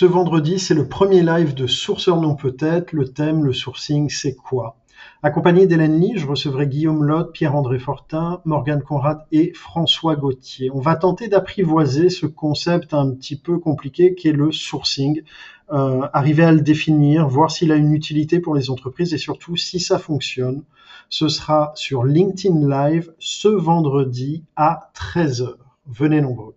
Ce vendredi, c'est le premier live de Sourceur non peut-être. Le thème, le sourcing, c'est quoi? Accompagné d'Hélène Lee, je recevrai Guillaume Lotte, Pierre-André Fortin, Morgane Conrad et François Gauthier. On va tenter d'apprivoiser ce concept un petit peu compliqué qu'est le sourcing, euh, arriver à le définir, voir s'il a une utilité pour les entreprises et surtout si ça fonctionne. Ce sera sur LinkedIn Live ce vendredi à 13h. Venez nombreux.